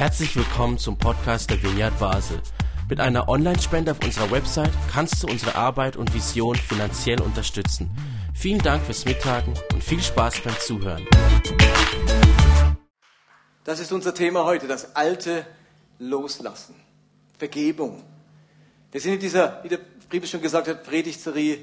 Herzlich willkommen zum Podcast der Vineyard Basel. Mit einer Online-Spende auf unserer Website kannst du unsere Arbeit und Vision finanziell unterstützen. Vielen Dank fürs Mittagen und viel Spaß beim Zuhören. Das ist unser Thema heute, das alte Loslassen, Vergebung. Wir sind in dieser, wie der Brief schon gesagt hat, Predigtserie,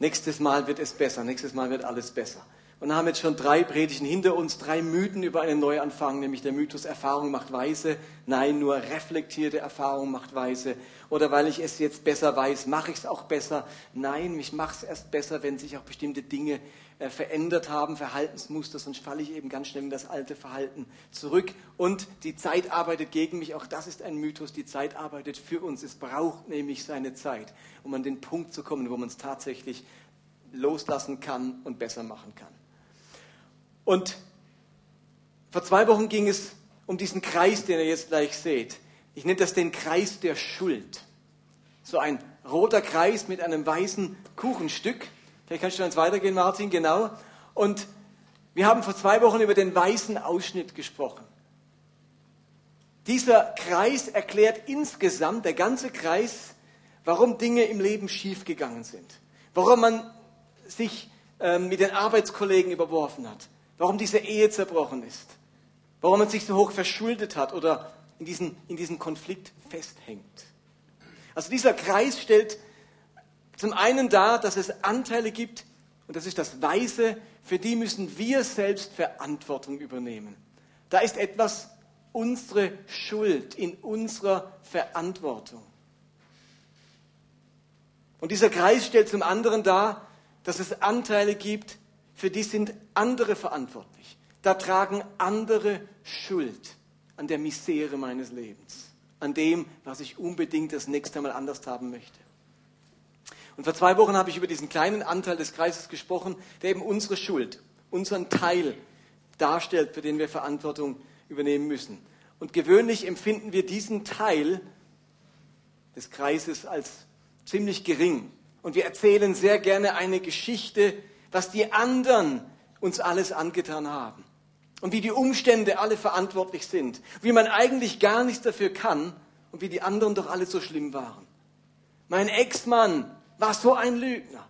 nächstes Mal wird es besser, nächstes Mal wird alles besser und haben jetzt schon drei Predigten hinter uns, drei Mythen über einen Neuanfang, nämlich der Mythos Erfahrung macht weise. Nein, nur reflektierte Erfahrung macht weise. Oder weil ich es jetzt besser weiß, mache ich es auch besser. Nein, ich mache es erst besser, wenn sich auch bestimmte Dinge äh, verändert haben, Verhaltensmuster, sonst falle ich eben ganz schnell in das alte Verhalten zurück. Und die Zeit arbeitet gegen mich, auch das ist ein Mythos, die Zeit arbeitet für uns. Es braucht nämlich seine Zeit, um an den Punkt zu kommen, wo man es tatsächlich loslassen kann und besser machen kann. Und vor zwei Wochen ging es um diesen Kreis, den ihr jetzt gleich seht. Ich nenne das den Kreis der Schuld. So ein roter Kreis mit einem weißen Kuchenstück. Vielleicht kannst du eins weitergehen, Martin, genau. Und wir haben vor zwei Wochen über den weißen Ausschnitt gesprochen. Dieser Kreis erklärt insgesamt, der ganze Kreis, warum Dinge im Leben schiefgegangen sind. Warum man sich ähm, mit den Arbeitskollegen überworfen hat warum diese Ehe zerbrochen ist, warum man sich so hoch verschuldet hat oder in diesem, in diesem Konflikt festhängt. Also dieser Kreis stellt zum einen dar, dass es Anteile gibt, und das ist das Weise, für die müssen wir selbst Verantwortung übernehmen. Da ist etwas unsere Schuld in unserer Verantwortung. Und dieser Kreis stellt zum anderen dar, dass es Anteile gibt, für die sind andere verantwortlich. Da tragen andere Schuld an der Misere meines Lebens, an dem, was ich unbedingt das nächste Mal anders haben möchte. Und vor zwei Wochen habe ich über diesen kleinen Anteil des Kreises gesprochen, der eben unsere Schuld, unseren Teil darstellt, für den wir Verantwortung übernehmen müssen. Und gewöhnlich empfinden wir diesen Teil des Kreises als ziemlich gering. Und wir erzählen sehr gerne eine Geschichte, was die anderen uns alles angetan haben und wie die Umstände alle verantwortlich sind, wie man eigentlich gar nichts dafür kann und wie die anderen doch alle so schlimm waren. Mein Ex-Mann war so ein Lügner.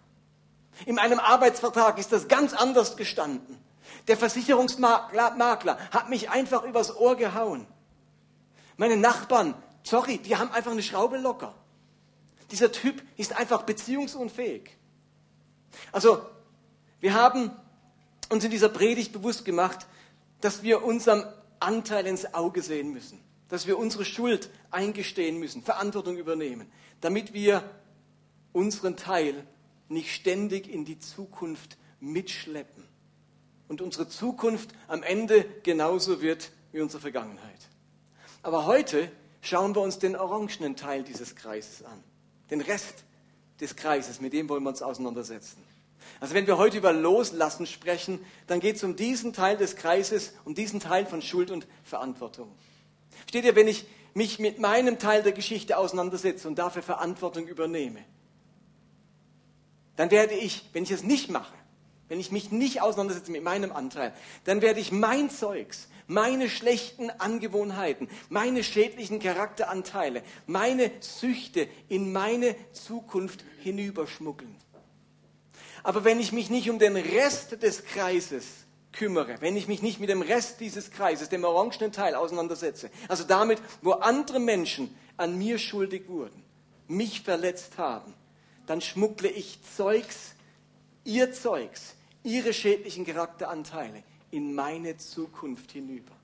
In meinem Arbeitsvertrag ist das ganz anders gestanden. Der Versicherungsmakler hat mich einfach übers Ohr gehauen. Meine Nachbarn, sorry, die haben einfach eine Schraube locker. Dieser Typ ist einfach beziehungsunfähig. Also wir haben uns in dieser Predigt bewusst gemacht, dass wir unserem Anteil ins Auge sehen müssen, dass wir unsere Schuld eingestehen müssen, Verantwortung übernehmen, damit wir unseren Teil nicht ständig in die Zukunft mitschleppen und unsere Zukunft am Ende genauso wird wie unsere Vergangenheit. Aber heute schauen wir uns den orangenen Teil dieses Kreises an, den Rest des Kreises, mit dem wollen wir uns auseinandersetzen. Also wenn wir heute über Loslassen sprechen, dann geht es um diesen Teil des Kreises, um diesen Teil von Schuld und Verantwortung. Steht ihr, wenn ich mich mit meinem Teil der Geschichte auseinandersetze und dafür Verantwortung übernehme, dann werde ich, wenn ich es nicht mache, wenn ich mich nicht auseinandersetze mit meinem Anteil, dann werde ich mein Zeugs, meine schlechten Angewohnheiten, meine schädlichen Charakteranteile, meine Süchte in meine Zukunft hinüberschmuggeln. Aber wenn ich mich nicht um den Rest des Kreises kümmere, wenn ich mich nicht mit dem Rest dieses Kreises, dem orangenen Teil auseinandersetze, also damit, wo andere Menschen an mir schuldig wurden, mich verletzt haben, dann schmuggle ich Zeugs, ihr Zeugs, ihre schädlichen Charakteranteile in meine Zukunft hinüber.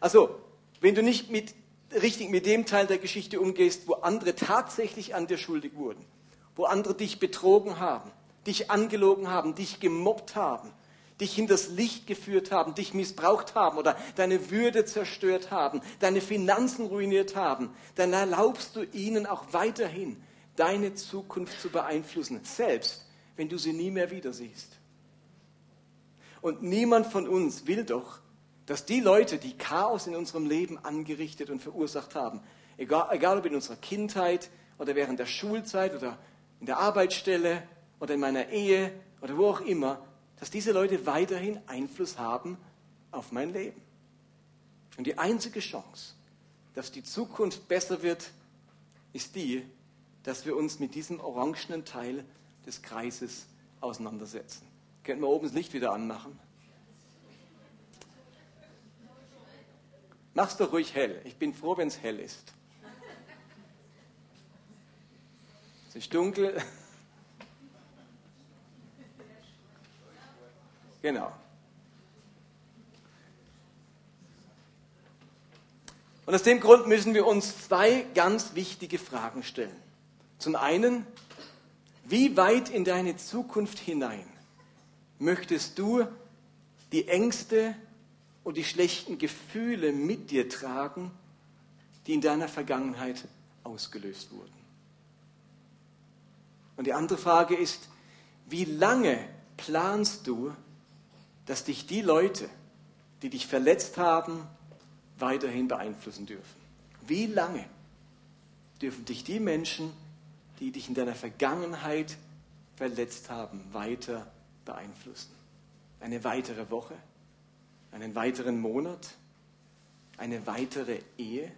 Also, wenn du nicht mit, richtig mit dem Teil der Geschichte umgehst, wo andere tatsächlich an dir schuldig wurden, wo andere dich betrogen haben, dich angelogen haben, dich gemobbt haben, dich hinters Licht geführt haben, dich missbraucht haben oder deine Würde zerstört haben, deine Finanzen ruiniert haben, dann erlaubst du ihnen auch weiterhin deine Zukunft zu beeinflussen, selbst wenn du sie nie mehr wieder siehst. Und niemand von uns will doch, dass die Leute, die Chaos in unserem Leben angerichtet und verursacht haben, egal, egal ob in unserer Kindheit oder während der Schulzeit oder in der Arbeitsstelle oder in meiner Ehe oder wo auch immer, dass diese Leute weiterhin Einfluss haben auf mein Leben. Und die einzige Chance, dass die Zukunft besser wird, ist die, dass wir uns mit diesem orangenen Teil des Kreises auseinandersetzen. Könnten wir oben das Licht wieder anmachen? Mach's doch ruhig hell. Ich bin froh, wenn es hell ist. Es ist dunkel. Genau. Und aus dem Grund müssen wir uns zwei ganz wichtige Fragen stellen. Zum einen, wie weit in deine Zukunft hinein möchtest du die Ängste und die schlechten Gefühle mit dir tragen, die in deiner Vergangenheit ausgelöst wurden? Und die andere Frage ist, wie lange planst du, dass dich die Leute, die dich verletzt haben, weiterhin beeinflussen dürfen? Wie lange dürfen dich die Menschen, die dich in deiner Vergangenheit verletzt haben, weiter beeinflussen? Eine weitere Woche? Einen weiteren Monat? Eine weitere Ehe?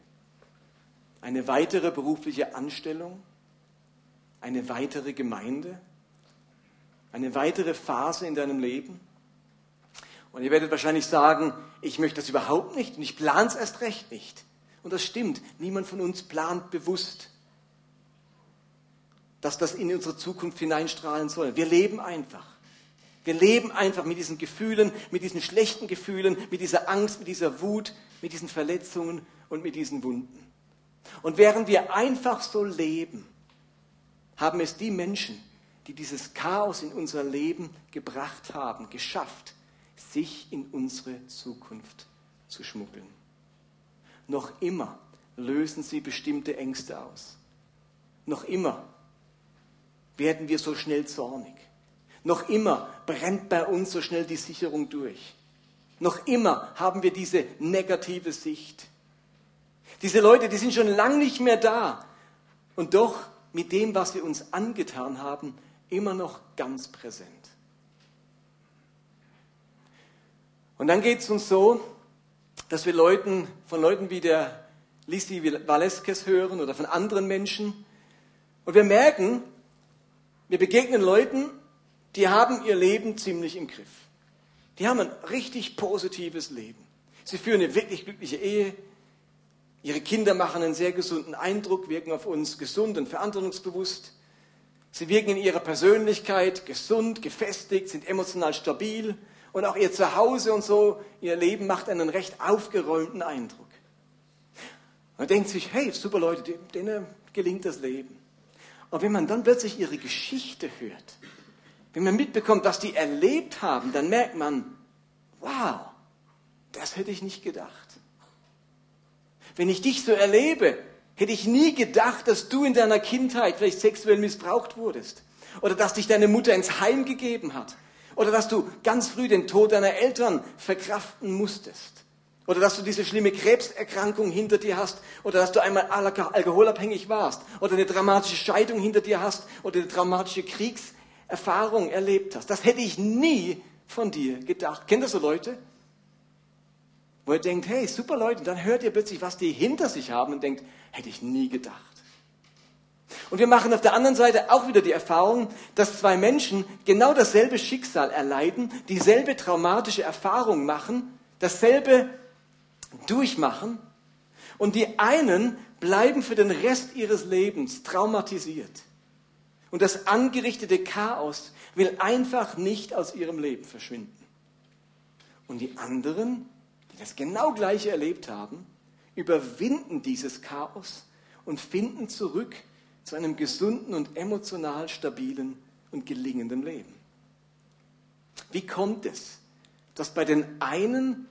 Eine weitere berufliche Anstellung? Eine weitere Gemeinde? Eine weitere Phase in deinem Leben? Und ihr werdet wahrscheinlich sagen, ich möchte das überhaupt nicht und ich plane es erst recht nicht. Und das stimmt, niemand von uns plant bewusst, dass das in unsere Zukunft hineinstrahlen soll. Wir leben einfach. Wir leben einfach mit diesen Gefühlen, mit diesen schlechten Gefühlen, mit dieser Angst, mit dieser Wut, mit diesen Verletzungen und mit diesen Wunden. Und während wir einfach so leben, haben es die Menschen, die dieses Chaos in unser Leben gebracht haben, geschafft, sich in unsere Zukunft zu schmuggeln. Noch immer lösen sie bestimmte Ängste aus. Noch immer werden wir so schnell zornig. Noch immer brennt bei uns so schnell die Sicherung durch. Noch immer haben wir diese negative Sicht. Diese Leute, die sind schon lang nicht mehr da und doch mit dem, was wir uns angetan haben, immer noch ganz präsent. Und dann geht es uns so, dass wir Leuten, von Leuten wie der Lissi Valeskes hören oder von anderen Menschen. Und wir merken, wir begegnen Leuten, die haben ihr Leben ziemlich im Griff. Die haben ein richtig positives Leben. Sie führen eine wirklich glückliche Ehe. Ihre Kinder machen einen sehr gesunden Eindruck, wirken auf uns gesund und verantwortungsbewusst. Sie wirken in ihrer Persönlichkeit gesund, gefestigt, sind emotional stabil und auch ihr Zuhause und so, ihr Leben macht einen recht aufgeräumten Eindruck. Man denkt sich, hey, super Leute, denen gelingt das Leben. Und wenn man dann plötzlich ihre Geschichte hört, wenn man mitbekommt, was die erlebt haben, dann merkt man, wow, das hätte ich nicht gedacht. Wenn ich dich so erlebe, hätte ich nie gedacht, dass du in deiner Kindheit vielleicht sexuell missbraucht wurdest. Oder dass dich deine Mutter ins Heim gegeben hat. Oder dass du ganz früh den Tod deiner Eltern verkraften musstest. Oder dass du diese schlimme Krebserkrankung hinter dir hast. Oder dass du einmal alkoholabhängig warst. Oder eine dramatische Scheidung hinter dir hast. Oder eine dramatische Kriegserfahrung erlebt hast. Das hätte ich nie von dir gedacht. Kennt ihr so Leute? Wo ihr denkt, hey, super Leute. Und dann hört ihr plötzlich, was die hinter sich haben und denkt, hätte ich nie gedacht. Und wir machen auf der anderen Seite auch wieder die Erfahrung, dass zwei Menschen genau dasselbe Schicksal erleiden, dieselbe traumatische Erfahrung machen, dasselbe durchmachen. Und die einen bleiben für den Rest ihres Lebens traumatisiert. Und das angerichtete Chaos will einfach nicht aus ihrem Leben verschwinden. Und die anderen, die das genau gleiche erlebt haben, überwinden dieses Chaos und finden zurück zu einem gesunden und emotional stabilen und gelingenden Leben. Wie kommt es, dass bei den einen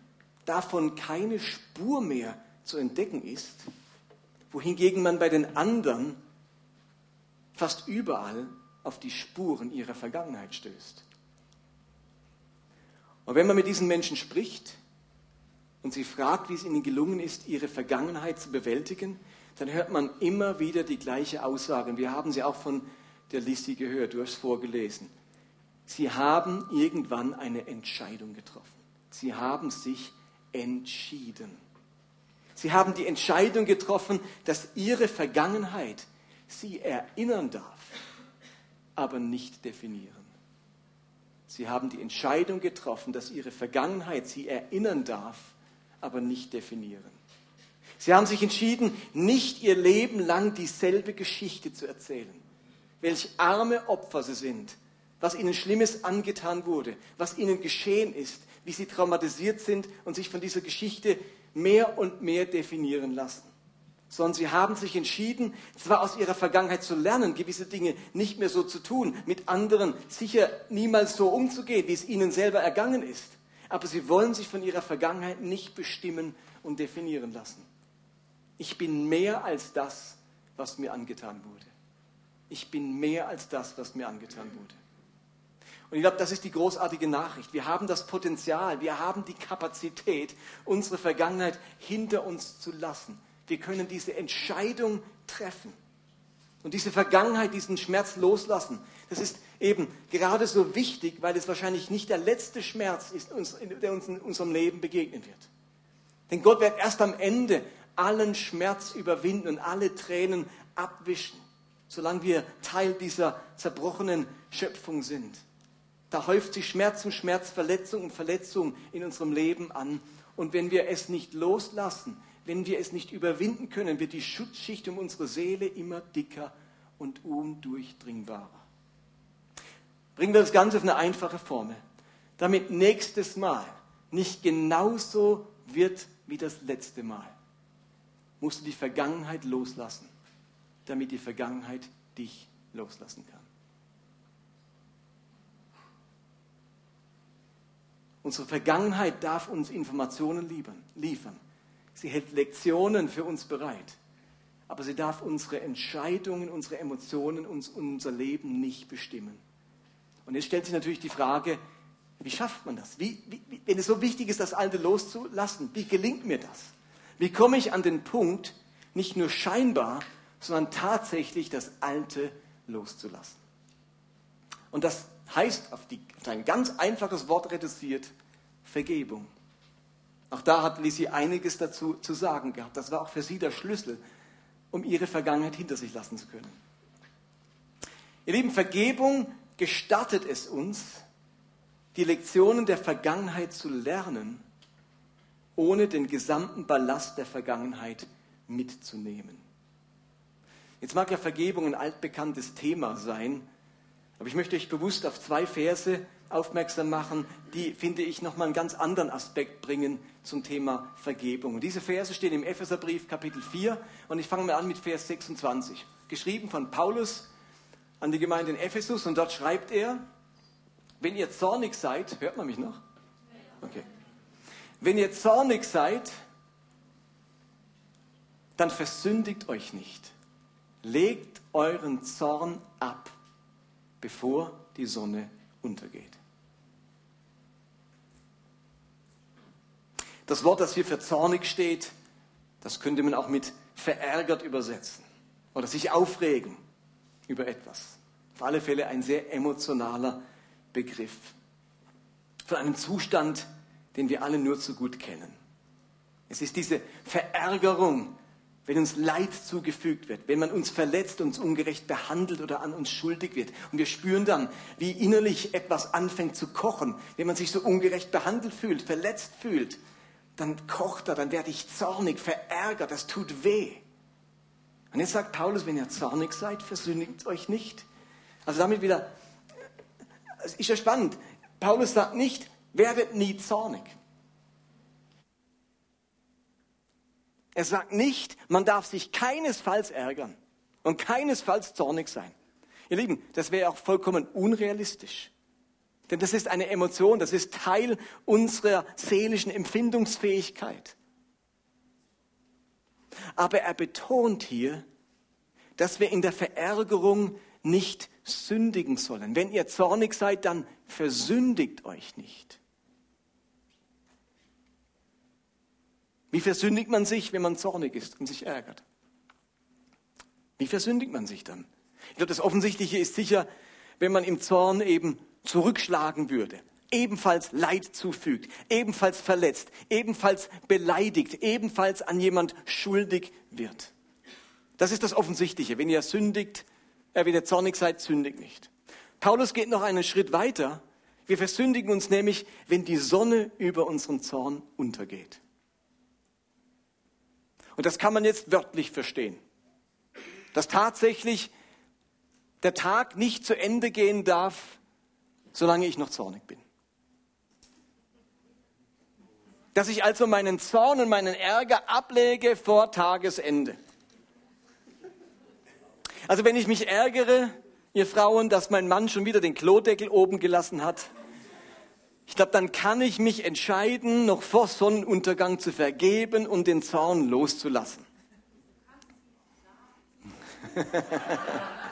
davon keine Spur mehr zu entdecken ist, wohingegen man bei den anderen fast überall auf die Spuren ihrer Vergangenheit stößt? Und wenn man mit diesen Menschen spricht und sie fragt, wie es ihnen gelungen ist, ihre Vergangenheit zu bewältigen, dann hört man immer wieder die gleiche Aussage. Und wir haben sie auch von der Lissi gehört, du hast vorgelesen. Sie haben irgendwann eine Entscheidung getroffen. Sie haben sich entschieden. Sie haben die Entscheidung getroffen, dass ihre Vergangenheit sie erinnern darf, aber nicht definieren. Sie haben die Entscheidung getroffen, dass ihre Vergangenheit sie erinnern darf, aber nicht definieren. Sie haben sich entschieden, nicht ihr Leben lang dieselbe Geschichte zu erzählen. Welch arme Opfer sie sind, was ihnen Schlimmes angetan wurde, was ihnen geschehen ist, wie sie traumatisiert sind und sich von dieser Geschichte mehr und mehr definieren lassen. Sondern sie haben sich entschieden, zwar aus ihrer Vergangenheit zu lernen, gewisse Dinge nicht mehr so zu tun, mit anderen sicher niemals so umzugehen, wie es ihnen selber ergangen ist. Aber sie wollen sich von ihrer Vergangenheit nicht bestimmen und definieren lassen. Ich bin mehr als das, was mir angetan wurde. Ich bin mehr als das, was mir angetan wurde. Und ich glaube, das ist die großartige Nachricht. Wir haben das Potenzial, wir haben die Kapazität, unsere Vergangenheit hinter uns zu lassen. Wir können diese Entscheidung treffen und diese Vergangenheit, diesen Schmerz loslassen. Das ist eben gerade so wichtig, weil es wahrscheinlich nicht der letzte Schmerz ist, der uns in unserem Leben begegnen wird. Denn Gott wird erst am Ende allen Schmerz überwinden und alle Tränen abwischen, solange wir Teil dieser zerbrochenen Schöpfung sind. Da häuft sich Schmerz und Schmerz, Verletzung und Verletzung in unserem Leben an. Und wenn wir es nicht loslassen, wenn wir es nicht überwinden können, wird die Schutzschicht um unsere Seele immer dicker und undurchdringbarer. Bringen wir das Ganze auf eine einfache Formel, damit nächstes Mal nicht genauso wird wie das letzte Mal. Musst du die Vergangenheit loslassen, damit die Vergangenheit dich loslassen kann. Unsere Vergangenheit darf uns Informationen liefern. Sie hält Lektionen für uns bereit. Aber sie darf unsere Entscheidungen, unsere Emotionen, uns, unser Leben nicht bestimmen. Und jetzt stellt sich natürlich die Frage, wie schafft man das? Wie, wie, wenn es so wichtig ist, das Alte loszulassen, wie gelingt mir das? Wie komme ich an den Punkt, nicht nur scheinbar, sondern tatsächlich das Alte loszulassen? Und das heißt auf, die, auf ein ganz einfaches Wort reduziert Vergebung. Auch da hat Lisi einiges dazu zu sagen gehabt. Das war auch für sie der Schlüssel, um ihre Vergangenheit hinter sich lassen zu können. Ihr Lieben, Vergebung gestattet es uns, die Lektionen der Vergangenheit zu lernen, ohne den gesamten Ballast der Vergangenheit mitzunehmen. Jetzt mag ja Vergebung ein altbekanntes Thema sein, aber ich möchte euch bewusst auf zwei Verse aufmerksam machen, die, finde ich, nochmal einen ganz anderen Aspekt bringen zum Thema Vergebung. Und diese Verse stehen im Epheserbrief Kapitel 4 und ich fange mal an mit Vers 26. Geschrieben von Paulus an die Gemeinde in Ephesus und dort schreibt er, wenn ihr zornig seid, hört man mich noch? Okay. Wenn ihr zornig seid, dann versündigt euch nicht. Legt euren Zorn ab bevor die Sonne untergeht. Das Wort, das hier für zornig steht, das könnte man auch mit verärgert übersetzen oder sich aufregen über etwas. Auf alle Fälle ein sehr emotionaler Begriff. Von einem Zustand, den wir alle nur zu gut kennen. Es ist diese Verärgerung wenn uns Leid zugefügt wird, wenn man uns verletzt, uns ungerecht behandelt oder an uns schuldig wird. Und wir spüren dann, wie innerlich etwas anfängt zu kochen. Wenn man sich so ungerecht behandelt fühlt, verletzt fühlt, dann kocht er, dann werde ich zornig, verärgert, das tut weh. Und jetzt sagt Paulus, wenn ihr zornig seid, versündigt euch nicht. Also damit wieder, es ist ja spannend. Paulus sagt nicht, werdet nie zornig. Er sagt nicht, man darf sich keinesfalls ärgern und keinesfalls zornig sein. Ihr Lieben, das wäre auch vollkommen unrealistisch. Denn das ist eine Emotion, das ist Teil unserer seelischen Empfindungsfähigkeit. Aber er betont hier, dass wir in der Verärgerung nicht sündigen sollen. Wenn ihr zornig seid, dann versündigt euch nicht. Wie versündigt man sich, wenn man zornig ist und sich ärgert? Wie versündigt man sich dann? Ich glaube, das Offensichtliche ist sicher, wenn man im Zorn eben zurückschlagen würde, ebenfalls Leid zufügt, ebenfalls verletzt, ebenfalls beleidigt, ebenfalls an jemand schuldig wird. Das ist das Offensichtliche. Wenn ihr sündigt, äh, wenn ihr zornig seid, sündigt nicht. Paulus geht noch einen Schritt weiter. Wir versündigen uns nämlich, wenn die Sonne über unseren Zorn untergeht. Und das kann man jetzt wörtlich verstehen. Dass tatsächlich der Tag nicht zu Ende gehen darf, solange ich noch zornig bin. Dass ich also meinen Zorn und meinen Ärger ablege vor Tagesende. Also wenn ich mich ärgere, ihr Frauen, dass mein Mann schon wieder den Klodeckel oben gelassen hat, ich glaube, dann kann ich mich entscheiden, noch vor Sonnenuntergang zu vergeben und den Zorn loszulassen.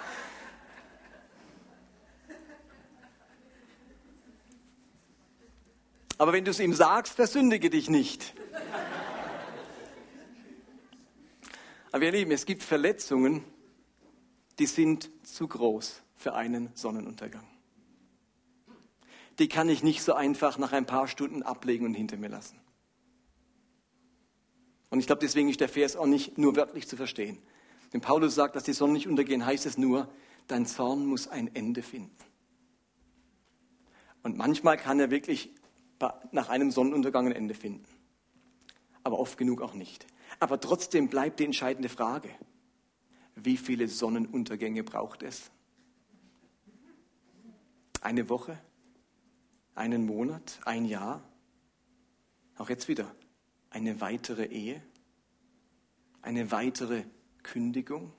Aber wenn du es ihm sagst, versündige dich nicht. Aber ihr Lieben, es gibt Verletzungen, die sind zu groß für einen Sonnenuntergang. Die kann ich nicht so einfach nach ein paar Stunden ablegen und hinter mir lassen. Und ich glaube, deswegen ist der Vers auch nicht nur wörtlich zu verstehen. Wenn Paulus sagt, dass die Sonne nicht untergehen, heißt es nur, dein Zorn muss ein Ende finden. Und manchmal kann er wirklich nach einem Sonnenuntergang ein Ende finden. Aber oft genug auch nicht. Aber trotzdem bleibt die entscheidende Frage. Wie viele Sonnenuntergänge braucht es? Eine Woche? Einen Monat? Ein Jahr? Auch jetzt wieder eine weitere Ehe? Eine weitere Kündigung?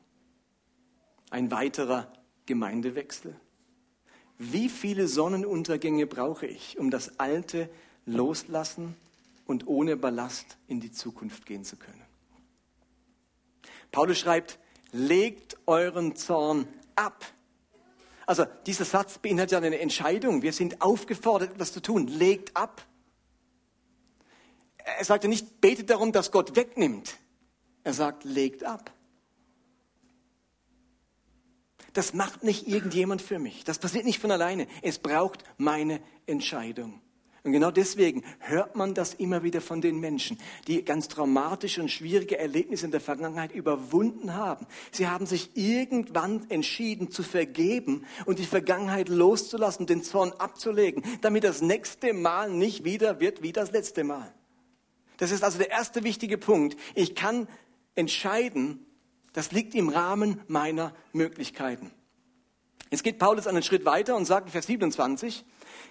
Ein weiterer Gemeindewechsel? Wie viele Sonnenuntergänge brauche ich, um das Alte loslassen und ohne Ballast in die Zukunft gehen zu können? Paulus schreibt, legt euren Zorn ab. Also dieser Satz beinhaltet ja eine Entscheidung. Wir sind aufgefordert, etwas zu tun. Legt ab. Er sagt ja nicht, betet darum, dass Gott wegnimmt. Er sagt, legt ab. Das macht nicht irgendjemand für mich. Das passiert nicht von alleine. Es braucht meine Entscheidung. Und genau deswegen hört man das immer wieder von den Menschen, die ganz traumatische und schwierige Erlebnisse in der Vergangenheit überwunden haben. Sie haben sich irgendwann entschieden zu vergeben und die Vergangenheit loszulassen, den Zorn abzulegen, damit das nächste Mal nicht wieder wird wie das letzte Mal. Das ist also der erste wichtige Punkt. Ich kann entscheiden, das liegt im Rahmen meiner Möglichkeiten. Jetzt geht Paulus einen Schritt weiter und sagt in Vers 27,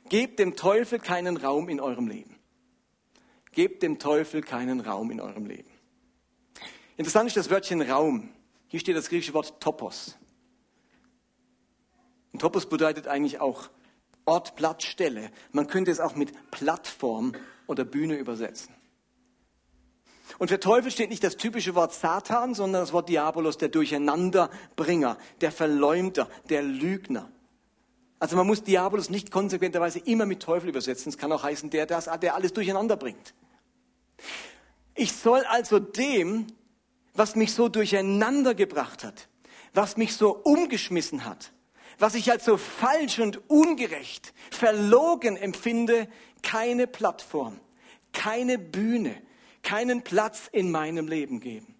Gebt dem Teufel keinen Raum in eurem Leben. Gebt dem Teufel keinen Raum in eurem Leben. Interessant ist das Wörtchen Raum. Hier steht das griechische Wort Topos. Und Topos bedeutet eigentlich auch Ort, Platz, Stelle. Man könnte es auch mit Plattform oder Bühne übersetzen. Und für Teufel steht nicht das typische Wort Satan, sondern das Wort Diabolos, der Durcheinanderbringer, der Verleumder, der Lügner. Also man muss Diabolos nicht konsequenterweise immer mit Teufel übersetzen. Es kann auch heißen, der, das, der alles durcheinander bringt. Ich soll also dem, was mich so durcheinander gebracht hat, was mich so umgeschmissen hat, was ich als so falsch und ungerecht, verlogen empfinde, keine Plattform, keine Bühne, keinen Platz in meinem Leben geben.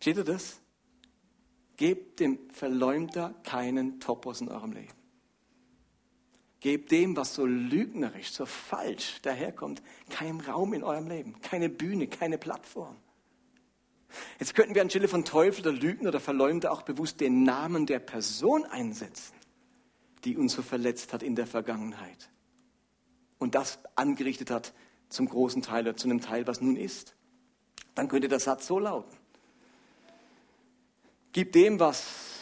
Steht ihr das? Gebt dem Verleumder keinen Topos in eurem Leben. Gebt dem, was so lügnerisch, so falsch daherkommt, keinen Raum in eurem Leben, keine Bühne, keine Plattform. Jetzt könnten wir anstelle von Teufel oder Lügner oder Verleumder auch bewusst den Namen der Person einsetzen, die uns so verletzt hat in der Vergangenheit. Und das angerichtet hat zum großen Teil oder zu einem Teil, was nun ist. Dann könnte der Satz so lauten. Gib dem, was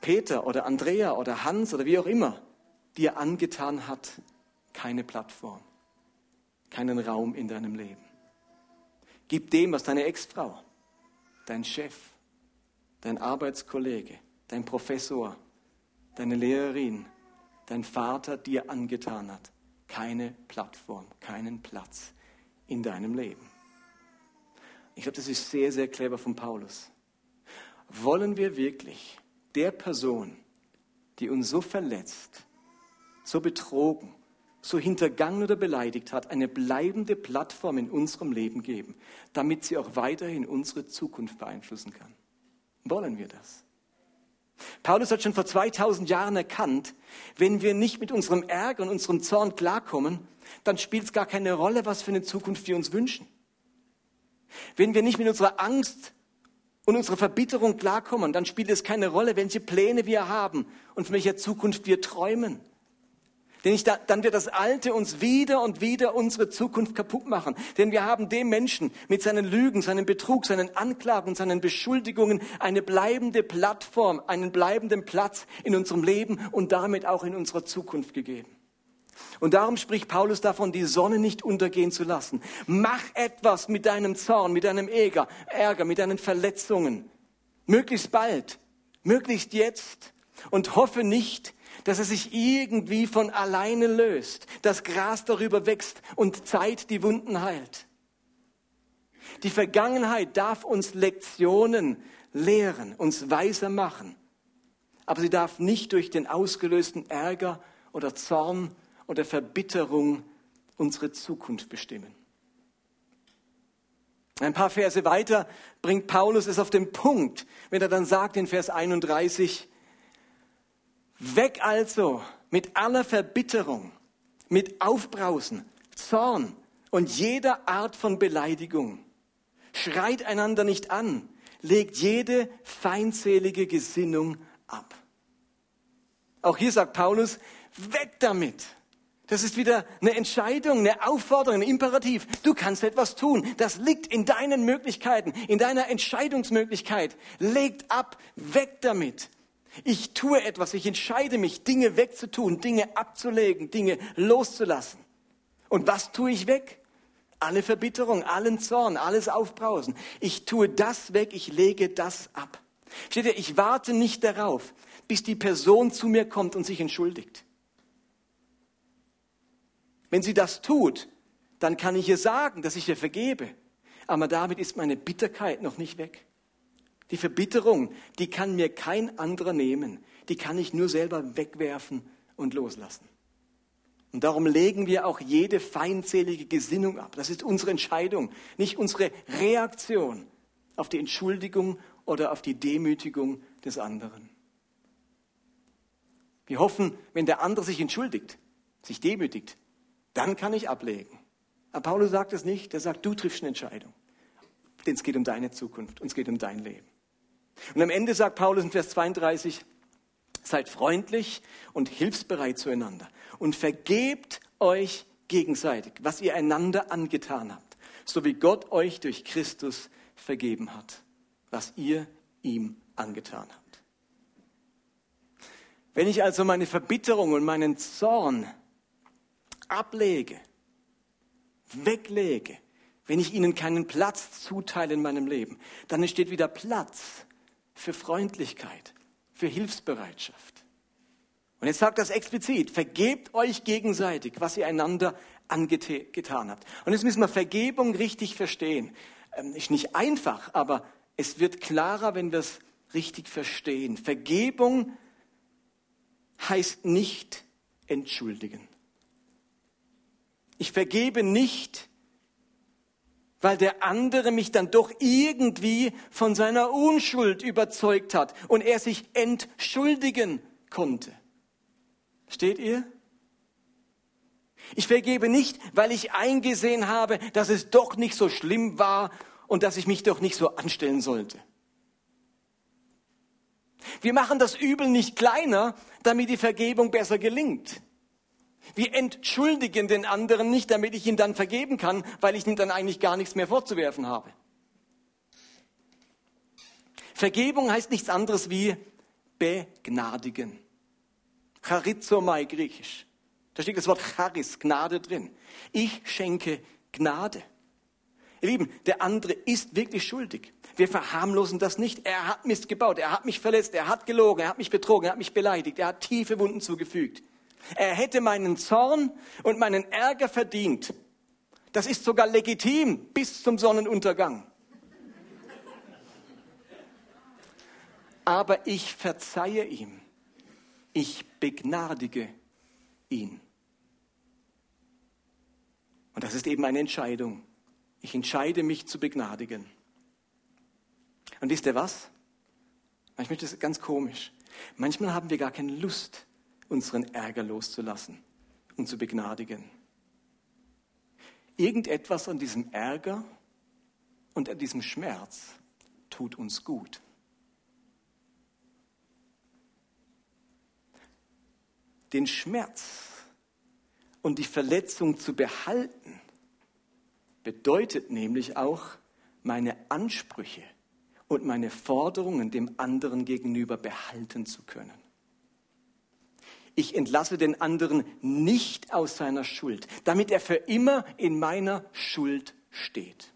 Peter oder Andrea oder Hans oder wie auch immer dir angetan hat, keine Plattform, keinen Raum in deinem Leben. Gib dem, was deine Ex-Frau, dein Chef, dein Arbeitskollege, dein Professor, deine Lehrerin, dein Vater dir angetan hat, keine Plattform, keinen Platz in deinem Leben. Ich glaube, das ist sehr, sehr clever von Paulus. Wollen wir wirklich der Person, die uns so verletzt, so betrogen, so hintergangen oder beleidigt hat, eine bleibende Plattform in unserem Leben geben, damit sie auch weiterhin unsere Zukunft beeinflussen kann. Wollen wir das? Paulus hat schon vor 2000 Jahren erkannt, wenn wir nicht mit unserem Ärger und unserem Zorn klarkommen, dann spielt es gar keine Rolle, was für eine Zukunft wir uns wünschen. Wenn wir nicht mit unserer Angst und unserer Verbitterung klarkommen, dann spielt es keine Rolle, welche Pläne wir haben und von welcher Zukunft wir träumen. Denn ich, dann wird das Alte uns wieder und wieder unsere Zukunft kaputt machen. Denn wir haben dem Menschen mit seinen Lügen, seinem Betrug, seinen Anklagen, seinen Beschuldigungen eine bleibende Plattform, einen bleibenden Platz in unserem Leben und damit auch in unserer Zukunft gegeben. Und darum spricht Paulus davon, die Sonne nicht untergehen zu lassen. Mach etwas mit deinem Zorn, mit deinem Ärger, Ärger, mit deinen Verletzungen. Möglichst bald, möglichst jetzt. Und hoffe nicht, dass es sich irgendwie von alleine löst, das Gras darüber wächst und Zeit die Wunden heilt. Die Vergangenheit darf uns Lektionen lehren, uns weiser machen, aber sie darf nicht durch den ausgelösten Ärger oder Zorn oder Verbitterung unsere Zukunft bestimmen. Ein paar Verse weiter bringt Paulus es auf den Punkt, wenn er dann sagt in Vers 31, Weg also mit aller Verbitterung, mit Aufbrausen, Zorn und jeder Art von Beleidigung. Schreit einander nicht an, legt jede feindselige Gesinnung ab. Auch hier sagt Paulus, weg damit. Das ist wieder eine Entscheidung, eine Aufforderung, ein Imperativ. Du kannst etwas tun. Das liegt in deinen Möglichkeiten, in deiner Entscheidungsmöglichkeit. Legt ab, weg damit. Ich tue etwas, ich entscheide mich, Dinge wegzutun, Dinge abzulegen, Dinge loszulassen. Und was tue ich weg? Alle Verbitterung, allen Zorn, alles Aufbrausen. Ich tue das weg, ich lege das ab. Steht ihr, ich warte nicht darauf, bis die Person zu mir kommt und sich entschuldigt. Wenn sie das tut, dann kann ich ihr sagen, dass ich ihr vergebe. Aber damit ist meine Bitterkeit noch nicht weg. Die Verbitterung, die kann mir kein anderer nehmen. Die kann ich nur selber wegwerfen und loslassen. Und darum legen wir auch jede feindselige Gesinnung ab. Das ist unsere Entscheidung, nicht unsere Reaktion auf die Entschuldigung oder auf die Demütigung des anderen. Wir hoffen, wenn der andere sich entschuldigt, sich demütigt, dann kann ich ablegen. Aber Paulus sagt es nicht. Er sagt, du triffst eine Entscheidung. Denn es geht um deine Zukunft und es geht um dein Leben. Und am Ende sagt Paulus in Vers 32, seid freundlich und hilfsbereit zueinander und vergebt euch gegenseitig, was ihr einander angetan habt, so wie Gott euch durch Christus vergeben hat, was ihr ihm angetan habt. Wenn ich also meine Verbitterung und meinen Zorn ablege, weglege, wenn ich ihnen keinen Platz zuteile in meinem Leben, dann entsteht wieder Platz für Freundlichkeit, für Hilfsbereitschaft. Und jetzt sagt das explizit, vergebt euch gegenseitig, was ihr einander angetan habt. Und jetzt müssen wir Vergebung richtig verstehen. Ähm, ist nicht einfach, aber es wird klarer, wenn wir es richtig verstehen. Vergebung heißt nicht entschuldigen. Ich vergebe nicht, weil der andere mich dann doch irgendwie von seiner Unschuld überzeugt hat und er sich entschuldigen konnte. Steht ihr? Ich vergebe nicht, weil ich eingesehen habe, dass es doch nicht so schlimm war und dass ich mich doch nicht so anstellen sollte. Wir machen das Übel nicht kleiner, damit die Vergebung besser gelingt. Wir entschuldigen den anderen nicht, damit ich ihn dann vergeben kann, weil ich ihm dann eigentlich gar nichts mehr vorzuwerfen habe. Vergebung heißt nichts anderes wie begnadigen. Charizomai griechisch. Da steht das Wort Charis, Gnade drin. Ich schenke Gnade. Ihr Lieben, der andere ist wirklich schuldig. Wir verharmlosen das nicht. Er hat Mist gebaut, er hat mich verletzt, er hat gelogen, er hat mich betrogen, er hat mich beleidigt, er hat tiefe Wunden zugefügt. Er hätte meinen Zorn und meinen Ärger verdient. Das ist sogar legitim bis zum Sonnenuntergang. Aber ich verzeihe ihm. Ich begnadige ihn. Und das ist eben eine Entscheidung. Ich entscheide mich zu begnadigen. Und wisst ihr was? Manchmal ist das ganz komisch. Manchmal haben wir gar keine Lust, unseren Ärger loszulassen und zu begnadigen. Irgendetwas an diesem Ärger und an diesem Schmerz tut uns gut. Den Schmerz und die Verletzung zu behalten, bedeutet nämlich auch, meine Ansprüche und meine Forderungen dem anderen gegenüber behalten zu können. Ich entlasse den anderen nicht aus seiner Schuld, damit er für immer in meiner Schuld steht.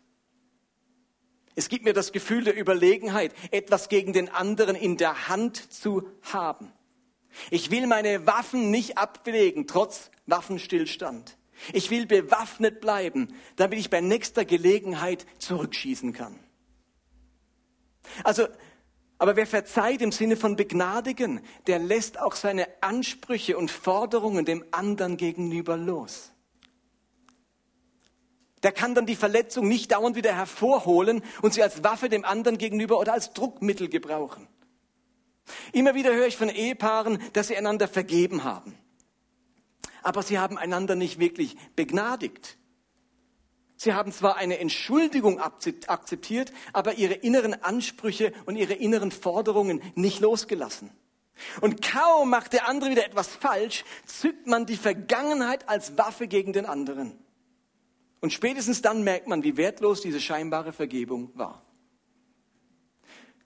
Es gibt mir das Gefühl der Überlegenheit, etwas gegen den anderen in der Hand zu haben. Ich will meine Waffen nicht ablegen, trotz Waffenstillstand. Ich will bewaffnet bleiben, damit ich bei nächster Gelegenheit zurückschießen kann. Also, aber wer verzeiht im Sinne von begnadigen, der lässt auch seine Ansprüche und Forderungen dem anderen gegenüber los. Der kann dann die Verletzung nicht dauernd wieder hervorholen und sie als Waffe dem anderen gegenüber oder als Druckmittel gebrauchen. Immer wieder höre ich von Ehepaaren, dass sie einander vergeben haben. Aber sie haben einander nicht wirklich begnadigt. Sie haben zwar eine Entschuldigung akzeptiert, aber ihre inneren Ansprüche und ihre inneren Forderungen nicht losgelassen. Und kaum macht der andere wieder etwas falsch, zückt man die Vergangenheit als Waffe gegen den anderen. Und spätestens dann merkt man, wie wertlos diese scheinbare Vergebung war.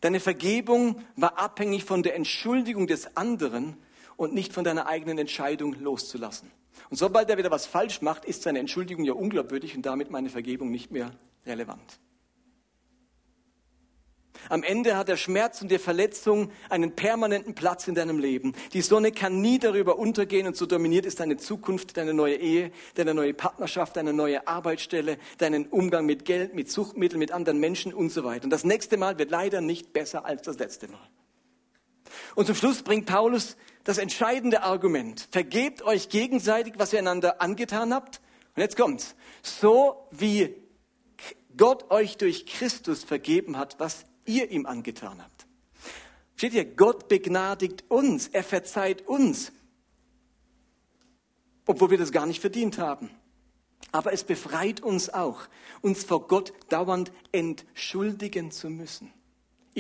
Deine Vergebung war abhängig von der Entschuldigung des anderen und nicht von deiner eigenen Entscheidung loszulassen. Und sobald er wieder was falsch macht, ist seine Entschuldigung ja unglaubwürdig und damit meine Vergebung nicht mehr relevant. Am Ende hat der Schmerz und die Verletzung einen permanenten Platz in deinem Leben. Die Sonne kann nie darüber untergehen und so dominiert ist deine Zukunft, deine neue Ehe, deine neue Partnerschaft, deine neue Arbeitsstelle, deinen Umgang mit Geld, mit Suchtmitteln, mit anderen Menschen und so weiter. Und das nächste Mal wird leider nicht besser als das letzte Mal. Und zum Schluss bringt Paulus das entscheidende Argument. Vergebt euch gegenseitig, was ihr einander angetan habt. Und jetzt kommt's. So wie Gott euch durch Christus vergeben hat, was ihr ihm angetan habt. Steht hier, Gott begnadigt uns, er verzeiht uns, obwohl wir das gar nicht verdient haben. Aber es befreit uns auch, uns vor Gott dauernd entschuldigen zu müssen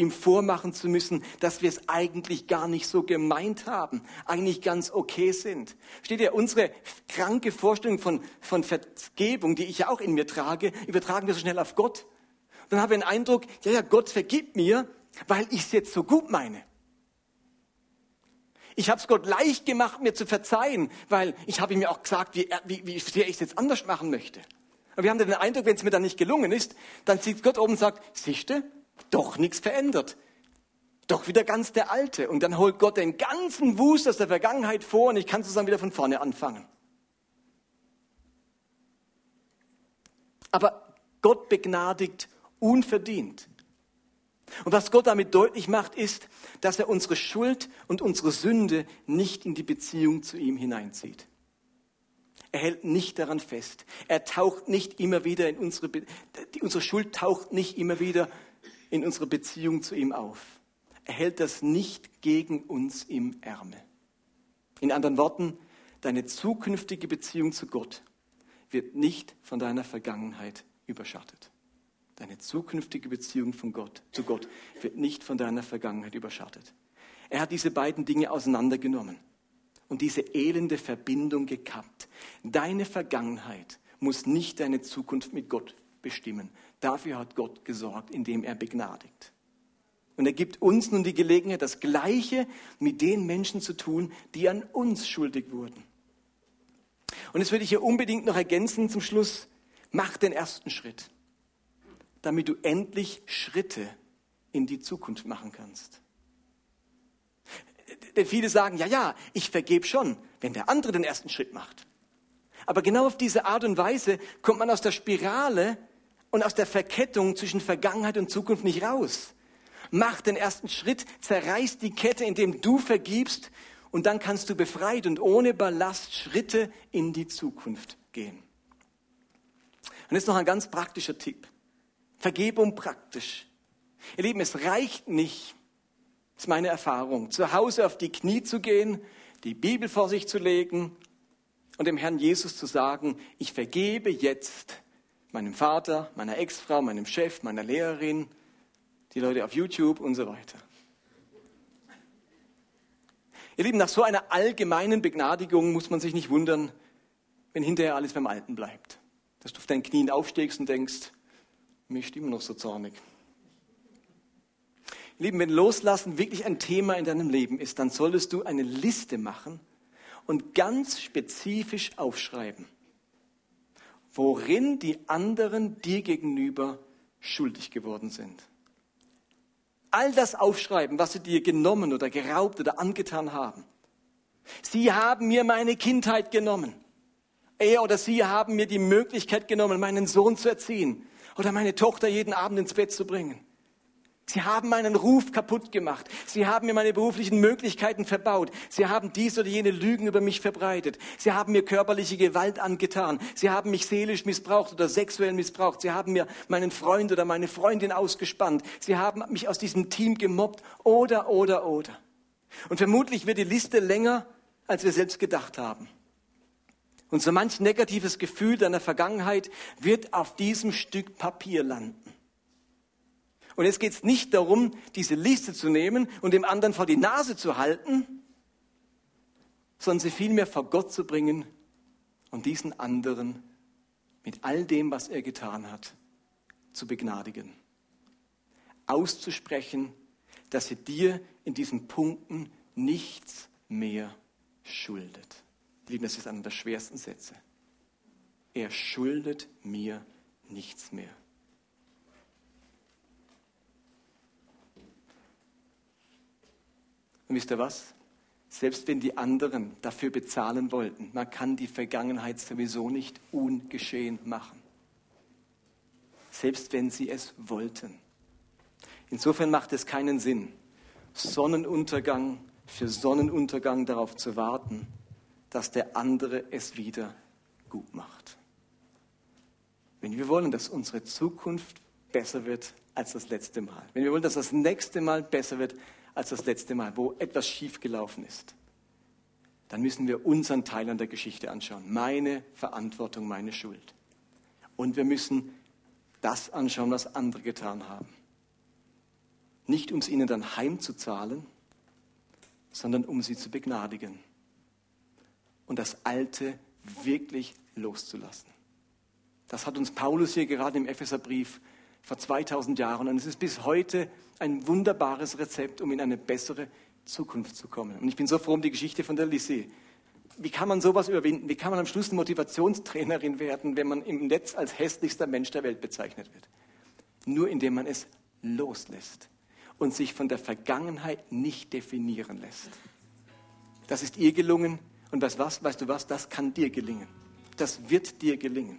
ihm vormachen zu müssen, dass wir es eigentlich gar nicht so gemeint haben, eigentlich ganz okay sind. Steht ja, unsere kranke Vorstellung von, von Vergebung, die ich ja auch in mir trage, übertragen wir so schnell auf Gott. Dann habe ich den Eindruck, ja, ja, Gott vergibt mir, weil ich es jetzt so gut meine. Ich habe es Gott leicht gemacht, mir zu verzeihen, weil ich habe ihm ja auch gesagt, wie, wie, wie sehr ich es jetzt anders machen möchte. Aber wir haben den Eindruck, wenn es mir dann nicht gelungen ist, dann sieht Gott oben und sagt, siehste, doch nichts verändert. Doch wieder ganz der Alte. Und dann holt Gott den ganzen Wust aus der Vergangenheit vor und ich kann zusammen wieder von vorne anfangen. Aber Gott begnadigt unverdient. Und was Gott damit deutlich macht, ist, dass er unsere Schuld und unsere Sünde nicht in die Beziehung zu ihm hineinzieht. Er hält nicht daran fest. Er taucht nicht immer wieder in unsere, unsere Schuld taucht nicht immer wieder in unserer Beziehung zu ihm auf. Er hält das nicht gegen uns im Ärmel. In anderen Worten, deine zukünftige Beziehung zu Gott wird nicht von deiner Vergangenheit überschattet. Deine zukünftige Beziehung von Gott, zu Gott wird nicht von deiner Vergangenheit überschattet. Er hat diese beiden Dinge auseinandergenommen und diese elende Verbindung gekappt. Deine Vergangenheit muss nicht deine Zukunft mit Gott bestimmen. Dafür hat Gott gesorgt, indem er begnadigt. Und er gibt uns nun die Gelegenheit, das Gleiche mit den Menschen zu tun, die an uns schuldig wurden. Und jetzt würde ich hier unbedingt noch ergänzen zum Schluss, mach den ersten Schritt, damit du endlich Schritte in die Zukunft machen kannst. Denn viele sagen, ja, ja, ich vergebe schon, wenn der andere den ersten Schritt macht. Aber genau auf diese Art und Weise kommt man aus der Spirale und aus der Verkettung zwischen Vergangenheit und Zukunft nicht raus. Mach den ersten Schritt, zerreiß die Kette, indem du vergibst Und dann kannst du befreit und ohne Ballast Schritte in die Zukunft gehen. Und jetzt noch ein ganz praktischer Tipp. Vergebung praktisch. Ihr Lieben, es reicht nicht, ist meine Erfahrung, zu Hause auf die Knie zu gehen, die Bibel vor sich zu legen und dem Herrn Jesus zu sagen, ich vergebe jetzt meinem Vater, meiner Ex-Frau, meinem Chef, meiner Lehrerin, die Leute auf YouTube und so weiter. Ihr Lieben, nach so einer allgemeinen Begnadigung muss man sich nicht wundern, wenn hinterher alles beim Alten bleibt. Dass du auf deinen Knien aufstehst und denkst, mir ist immer noch so zornig. Ihr Lieben, wenn Loslassen wirklich ein Thema in deinem Leben ist, dann solltest du eine Liste machen und ganz spezifisch aufschreiben, worin die anderen dir gegenüber schuldig geworden sind. All das aufschreiben, was sie dir genommen oder geraubt oder angetan haben. Sie haben mir meine Kindheit genommen. Er oder sie haben mir die Möglichkeit genommen, meinen Sohn zu erziehen oder meine Tochter jeden Abend ins Bett zu bringen. Sie haben meinen Ruf kaputt gemacht. Sie haben mir meine beruflichen Möglichkeiten verbaut. Sie haben dies oder jene Lügen über mich verbreitet. Sie haben mir körperliche Gewalt angetan. Sie haben mich seelisch missbraucht oder sexuell missbraucht. Sie haben mir meinen Freund oder meine Freundin ausgespannt. Sie haben mich aus diesem Team gemobbt oder, oder, oder. Und vermutlich wird die Liste länger, als wir selbst gedacht haben. Und so manch negatives Gefühl deiner Vergangenheit wird auf diesem Stück Papier landen. Und jetzt geht es nicht darum, diese Liste zu nehmen und dem anderen vor die Nase zu halten, sondern sie vielmehr vor Gott zu bringen und diesen anderen mit all dem, was er getan hat, zu begnadigen. Auszusprechen, dass er dir in diesen Punkten nichts mehr schuldet. Lieben, das ist einer der schwersten Sätze. Er schuldet mir nichts mehr. Und wisst ihr was? Selbst wenn die anderen dafür bezahlen wollten, man kann die Vergangenheit sowieso nicht ungeschehen machen. Selbst wenn sie es wollten. Insofern macht es keinen Sinn, Sonnenuntergang für Sonnenuntergang darauf zu warten, dass der andere es wieder gut macht. Wenn wir wollen, dass unsere Zukunft besser wird als das letzte Mal, wenn wir wollen, dass das nächste Mal besser wird als das letzte Mal, wo etwas schiefgelaufen ist, dann müssen wir unseren Teil an der Geschichte anschauen. Meine Verantwortung, meine Schuld. Und wir müssen das anschauen, was andere getan haben. Nicht um es ihnen dann heimzuzahlen, sondern um sie zu begnadigen und das Alte wirklich loszulassen. Das hat uns Paulus hier gerade im Epheserbrief vor 2000 Jahren und es ist bis heute ein wunderbares Rezept, um in eine bessere Zukunft zu kommen. Und ich bin so froh um die Geschichte von der Lissee. Wie kann man sowas überwinden? Wie kann man am Schluss Motivationstrainerin werden, wenn man im Netz als hässlichster Mensch der Welt bezeichnet wird? Nur indem man es loslässt und sich von der Vergangenheit nicht definieren lässt. Das ist ihr gelungen und weißt, was, weißt du was, das kann dir gelingen. Das wird dir gelingen.